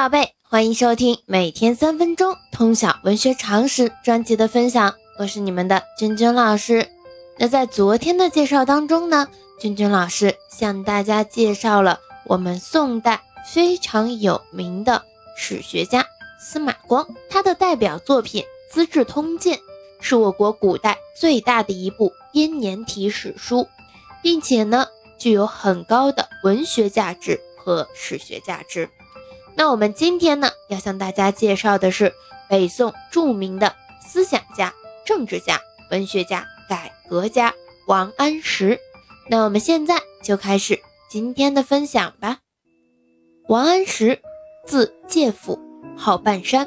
宝贝，欢迎收听每天三分钟通晓文学常识专辑的分享，我是你们的君君老师。那在昨天的介绍当中呢，君君老师向大家介绍了我们宋代非常有名的史学家司马光，他的代表作品《资治通鉴》是我国古代最大的一部编年体史书，并且呢具有很高的文学价值和史学价值。那我们今天呢，要向大家介绍的是北宋著名的思想家、政治家、文学家、改革家王安石。那我们现在就开始今天的分享吧。王安石，字介甫，号半山，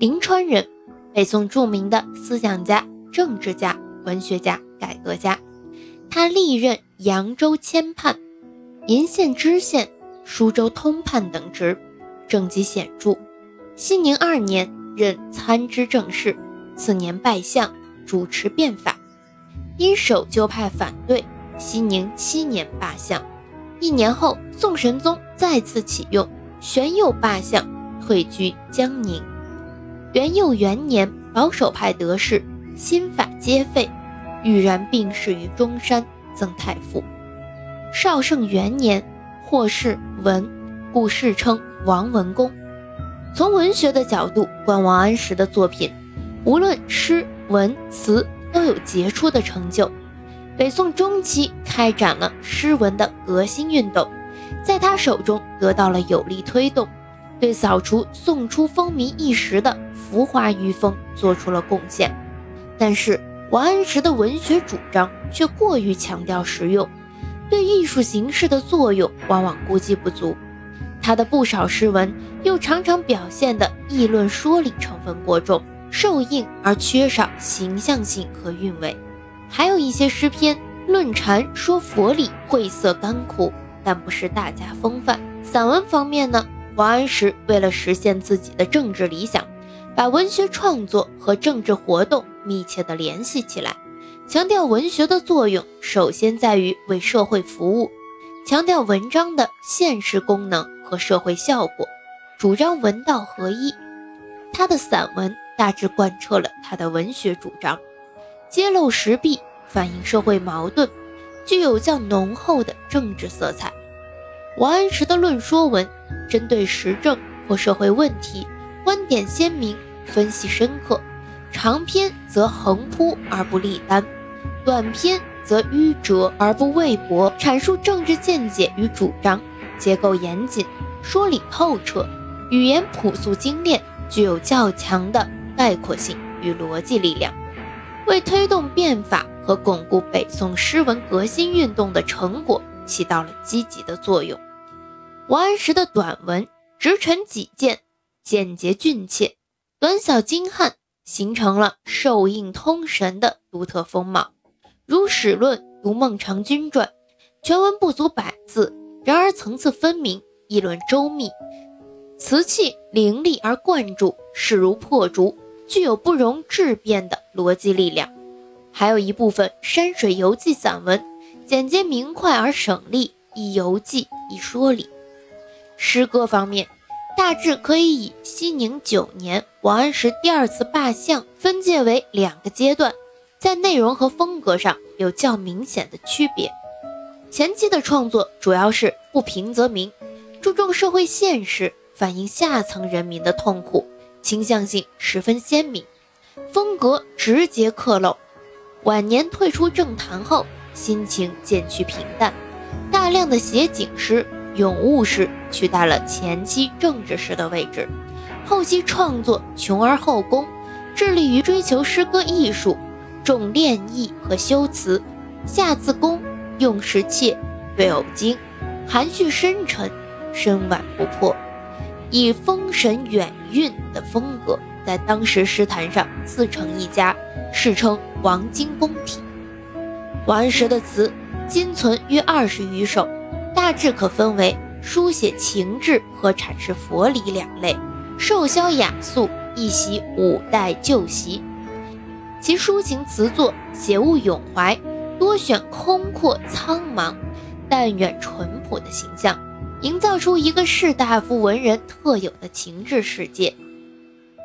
临川人，北宋著名的思想家、政治家、文学家、改革家。他历任扬州签判、鄞县知县、舒州通判等职。政绩显著，熙宁二年任参知政事，次年拜相，主持变法。因守旧派反对，熙宁七年罢相。一年后，宋神宗再次启用，玄佑罢相，退居江宁。元佑元年，保守派得势，新法皆废，郁然病逝于中山，曾太傅。绍圣元年，获释文，故世称。王文公，从文学的角度观王安石的作品，无论诗文词都有杰出的成就。北宋中期开展了诗文的革新运动，在他手中得到了有力推动，对扫除宋初风靡一时的浮华余风做出了贡献。但是王安石的文学主张却过于强调实用，对艺术形式的作用往往估计不足。他的不少诗文又常常表现的议论说理成分过重，受硬而缺少形象性和韵味。还有一些诗篇论禅说佛理，晦涩干枯，但不是大家风范。散文方面呢，王安石为了实现自己的政治理想，把文学创作和政治活动密切地联系起来，强调文学的作用首先在于为社会服务，强调文章的现实功能。和社会效果，主张文道合一。他的散文大致贯彻了他的文学主张，揭露时弊，反映社会矛盾，具有较浓厚的政治色彩。王安石的论说文针对时政或社会问题，观点鲜明，分析深刻。长篇则横铺而不立单，短篇则迂折而不畏驳，阐述政治见解与主张。结构严谨，说理透彻，语言朴素精炼，具有较强的概括性与逻辑力量，为推动变法和巩固北宋诗文革新运动的成果起到了积极的作用。王安石的短文直陈己见，简洁俊切，短小精悍，形成了受印通神的独特风貌。如史论如孟尝君传，全文不足百字。然而层次分明，议论周密，词气凌厉而贯注，势如破竹，具有不容置辩的逻辑力量。还有一部分山水游记散文，简洁明快而省力，以游记以说理。诗歌方面，大致可以以熙宁九年王安石第二次罢相分界为两个阶段，在内容和风格上有较明显的区别。前期的创作主要是不平则鸣，注重社会现实，反映下层人民的痛苦，倾向性十分鲜明，风格直接刻露。晚年退出政坛后，心情渐趋平淡，大量的写景诗、咏物诗取代了前期政治诗的位置。后期创作穷而后工，致力于追求诗歌艺术，重练意和修辞，下自宫。用时切，对偶精，含蓄深沉，深婉不破，以风神远韵的风格，在当时诗坛上自成一家，世称王经公体。王安石的词今存约二十余首，大致可分为书写情志和阐释佛理两类，瘦削雅素，一袭五代旧习。其抒情词作，写物咏怀。多选空阔苍茫、淡远淳朴的形象，营造出一个士大夫文人特有的情致世界。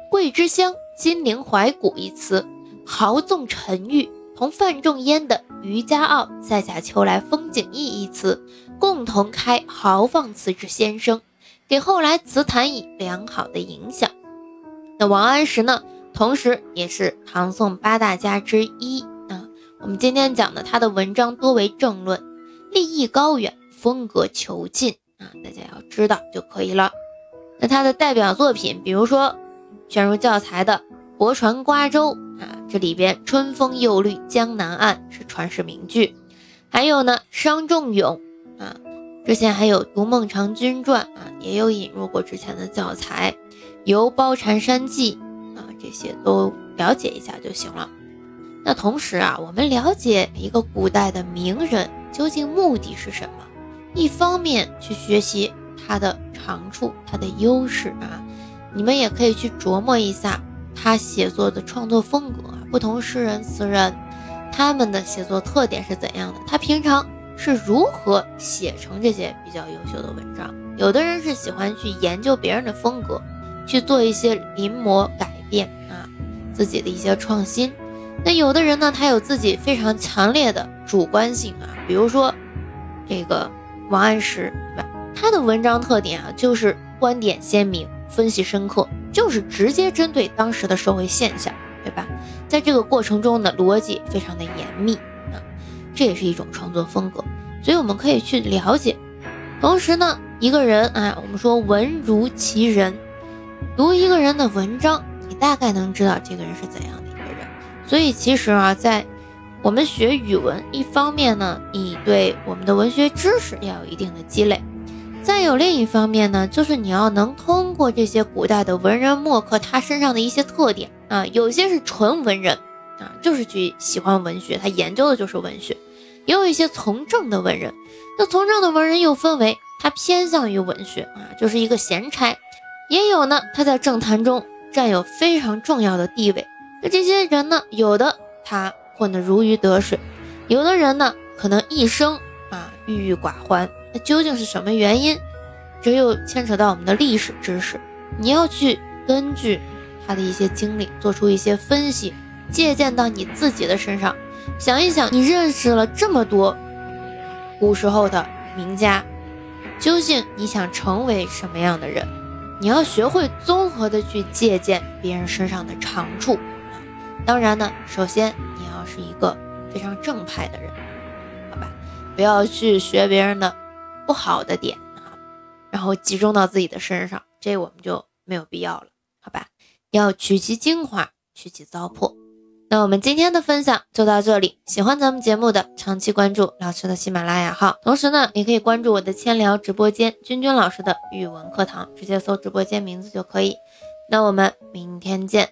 桂枝香、金陵怀古一词，豪纵沉郁，同范仲淹的渔家傲、塞下秋来风景异一词，共同开豪放词之先声，给后来词坛以良好的影响。那王安石呢，同时也是唐宋八大家之一啊。我们今天讲的他的文章多为政论，立意高远，风格遒劲啊，大家要知道就可以了。那他的代表作品，比如说选入教材的《泊船瓜洲》啊，这里边“春风又绿江南岸”是传世名句。还有呢，《伤仲永》啊，之前还有《读孟尝君传》啊，也有引入过之前的教材。《游褒禅山记》，这些都了解一下就行了。那同时啊，我们了解一个古代的名人究竟目的是什么？一方面去学习他的长处、他的优势啊，你们也可以去琢磨一下他写作的创作风格，不同诗人词人他们的写作特点是怎样的？他平常是如何写成这些比较优秀的文章？有的人是喜欢去研究别人的风格。去做一些临摹改，自己的一些创新。那有的人呢，他有自己非常强烈的主观性啊，比如说这个王安石，对吧？他的文章特点啊，就是观点鲜明，分析深刻，就是直接针对当时的社会现象，对吧？在这个过程中呢，逻辑非常的严密啊，这也是一种创作风格。所以我们可以去了解。同时呢，一个人啊，我们说文如其人。读一个人的文章，大概能知道这个人是怎样的一个人。所以其实啊，在我们学语文，一方面呢，你对我们的文学知识要有一定的积累；再有另一方面呢，就是你要能通过这些古代的文人墨客他身上的一些特点啊，有些是纯文人啊，就是去喜欢文学，他研究的就是文学；也有一些从政的文人，那从政的文人又分为他偏向于文学啊，就是一个闲差。也有呢，他在政坛中占有非常重要的地位。那这些人呢，有的他混得如鱼得水，有的人呢，可能一生啊郁郁寡欢。那究竟是什么原因？这又牵扯到我们的历史知识。你要去根据他的一些经历做出一些分析，借鉴到你自己的身上，想一想，你认识了这么多古时候的名家，究竟你想成为什么样的人？你要学会综合的去借鉴别人身上的长处，当然呢，首先你要是一个非常正派的人，好吧，不要去学别人的不好的点啊，然后集中到自己的身上，这我们就没有必要了，好吧，要取其精华，去其糟粕。那我们今天的分享就到这里。喜欢咱们节目的，长期关注老师的喜马拉雅号，同时呢，也可以关注我的千聊直播间，君君老师的语文课堂，直接搜直播间名字就可以。那我们明天见。